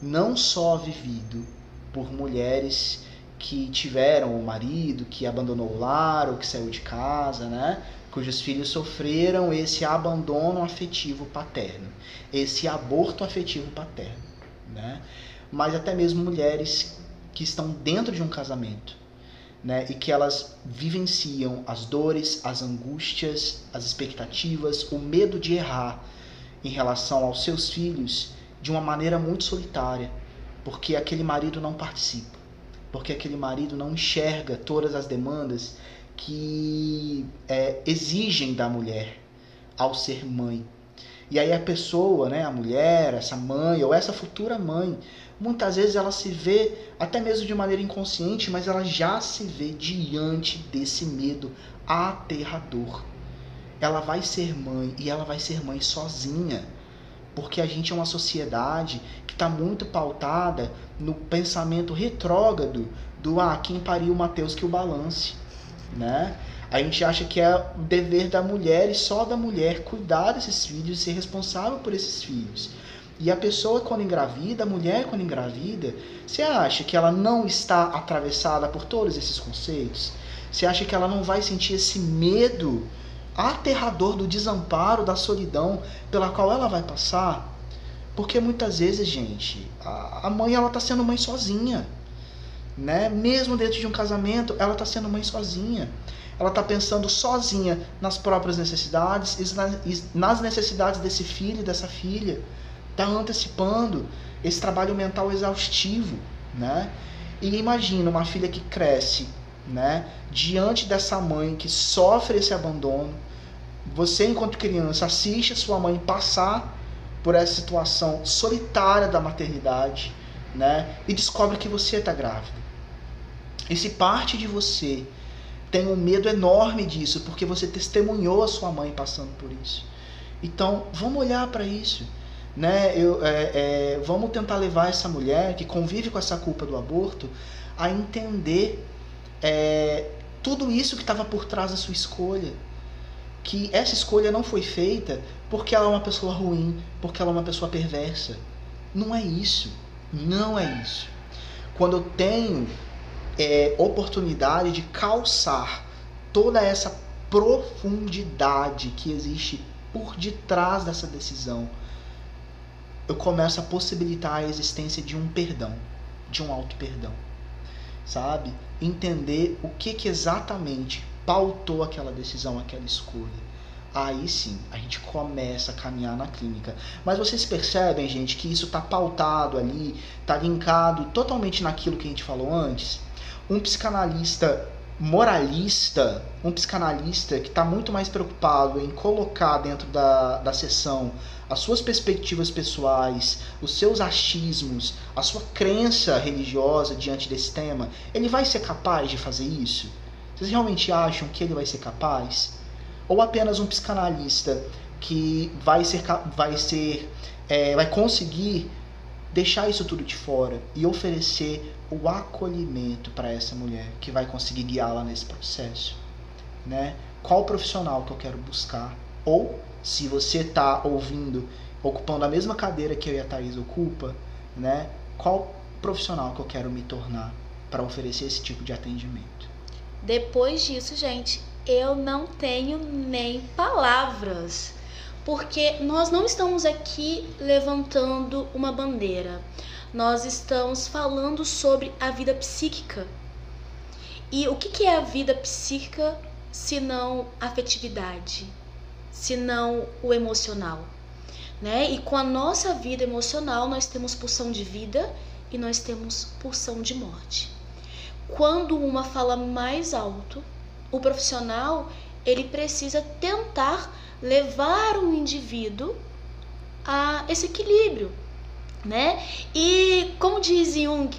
Não só vivido por mulheres que tiveram o marido que abandonou o lar ou que saiu de casa, né? Cujos filhos sofreram esse abandono afetivo paterno, esse aborto afetivo paterno, né? Mas até mesmo mulheres que estão dentro de um casamento, né? E que elas vivenciam as dores, as angústias, as expectativas, o medo de errar em relação aos seus filhos de uma maneira muito solitária, porque aquele marido não participa, porque aquele marido não enxerga todas as demandas que é, exigem da mulher ao ser mãe. E aí a pessoa, né, a mulher, essa mãe ou essa futura mãe, muitas vezes ela se vê até mesmo de maneira inconsciente, mas ela já se vê diante desse medo aterrador. Ela vai ser mãe e ela vai ser mãe sozinha porque a gente é uma sociedade que está muito pautada no pensamento retrógrado do ah, quem pariu Mateus que o balance, né? A gente acha que é o dever da mulher e só da mulher cuidar desses filhos e ser responsável por esses filhos. E a pessoa quando engravida, a mulher quando engravida, você acha que ela não está atravessada por todos esses conceitos? Você acha que ela não vai sentir esse medo aterrador do desamparo, da solidão pela qual ela vai passar. Porque muitas vezes, gente, a, mãe ela tá sendo mãe sozinha, né? Mesmo dentro de um casamento, ela tá sendo mãe sozinha. Ela tá pensando sozinha nas próprias necessidades e nas necessidades desse filho e dessa filha. Tá antecipando esse trabalho mental exaustivo, né? E imagina uma filha que cresce, né, diante dessa mãe que sofre esse abandono, você, enquanto criança, assiste a sua mãe passar por essa situação solitária da maternidade, né? E descobre que você está grávida. E se parte de você tem um medo enorme disso, porque você testemunhou a sua mãe passando por isso. Então, vamos olhar para isso. Né? Eu, é, é, vamos tentar levar essa mulher que convive com essa culpa do aborto a entender é, tudo isso que estava por trás da sua escolha que essa escolha não foi feita porque ela é uma pessoa ruim, porque ela é uma pessoa perversa. Não é isso. Não é isso. Quando eu tenho é, oportunidade de calçar toda essa profundidade que existe por detrás dessa decisão, eu começo a possibilitar a existência de um perdão, de um auto-perdão. Sabe? Entender o que, que exatamente pautou aquela decisão, aquela escolha. Aí sim, a gente começa a caminhar na clínica. Mas vocês percebem, gente, que isso está pautado ali, está linkado totalmente naquilo que a gente falou antes? Um psicanalista moralista, um psicanalista que está muito mais preocupado em colocar dentro da, da sessão as suas perspectivas pessoais, os seus achismos, a sua crença religiosa diante desse tema, ele vai ser capaz de fazer isso? Vocês realmente acham que ele vai ser capaz? Ou apenas um psicanalista que vai ser, vai ser, é, vai conseguir deixar isso tudo de fora e oferecer o acolhimento para essa mulher que vai conseguir guiá-la nesse processo, né? Qual profissional que eu quero buscar? Ou se você está ouvindo, ocupando a mesma cadeira que eu e a Thaís ocupa, né? Qual profissional que eu quero me tornar para oferecer esse tipo de atendimento? Depois disso, gente, eu não tenho nem palavras, porque nós não estamos aqui levantando uma bandeira. Nós estamos falando sobre a vida psíquica. E o que é a vida psíquica se não afetividade, se não o emocional? Né? E com a nossa vida emocional, nós temos pulsão de vida e nós temos pulsão de morte. Quando uma fala mais alto, o profissional ele precisa tentar levar o indivíduo a esse equilíbrio, né? E como diz Jung,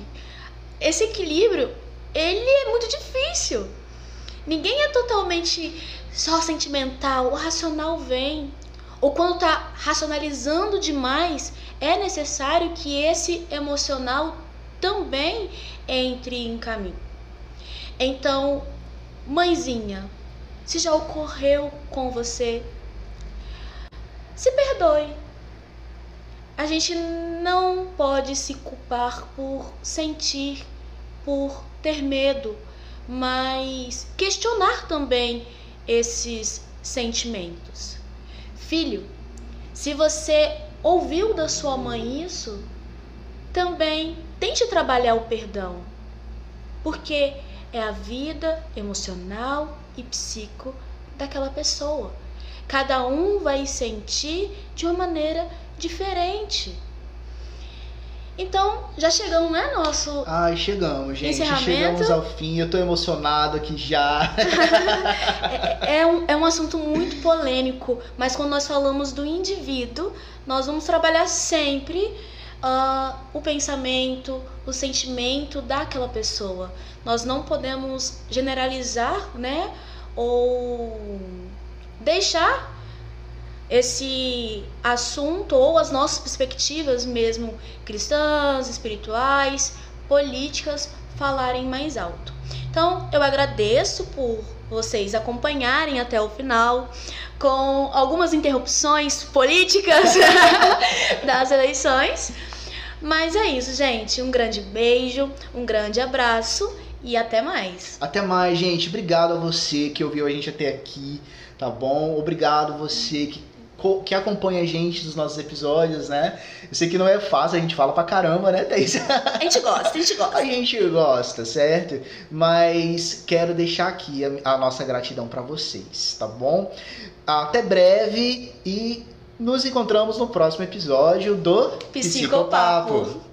esse equilíbrio ele é muito difícil. Ninguém é totalmente só sentimental, o racional vem. Ou quando tá racionalizando demais, é necessário que esse emocional também entre em caminho. Então, mãezinha, se já ocorreu com você, se perdoe. A gente não pode se culpar por sentir por ter medo, mas questionar também esses sentimentos. Filho, se você ouviu da sua mãe isso, também tente trabalhar o perdão, porque é a vida emocional e psico daquela pessoa. Cada um vai sentir de uma maneira diferente. Então, já chegamos, né, nosso Ai, chegamos, gente. Chegamos ao fim. Eu tô emocionado aqui já. é, é um, é um assunto muito polêmico, mas quando nós falamos do indivíduo, nós vamos trabalhar sempre ah, o pensamento, o sentimento daquela pessoa. Nós não podemos generalizar, né? Ou deixar esse assunto ou as nossas perspectivas mesmo cristãs, espirituais, políticas falarem mais alto. Então, eu agradeço por vocês acompanharem até o final com algumas interrupções políticas das eleições. Mas é isso, gente. Um grande beijo, um grande abraço e até mais. Até mais, gente. Obrigado a você que ouviu a gente até aqui, tá bom? Obrigado você que, que acompanha a gente nos nossos episódios, né? Eu sei que não é fácil, a gente fala pra caramba, né, Thaís? A gente gosta, a gente gosta. A gente gosta, certo? Mas quero deixar aqui a, a nossa gratidão pra vocês, tá bom? Até breve e nos encontramos no próximo episódio do Psicopapo.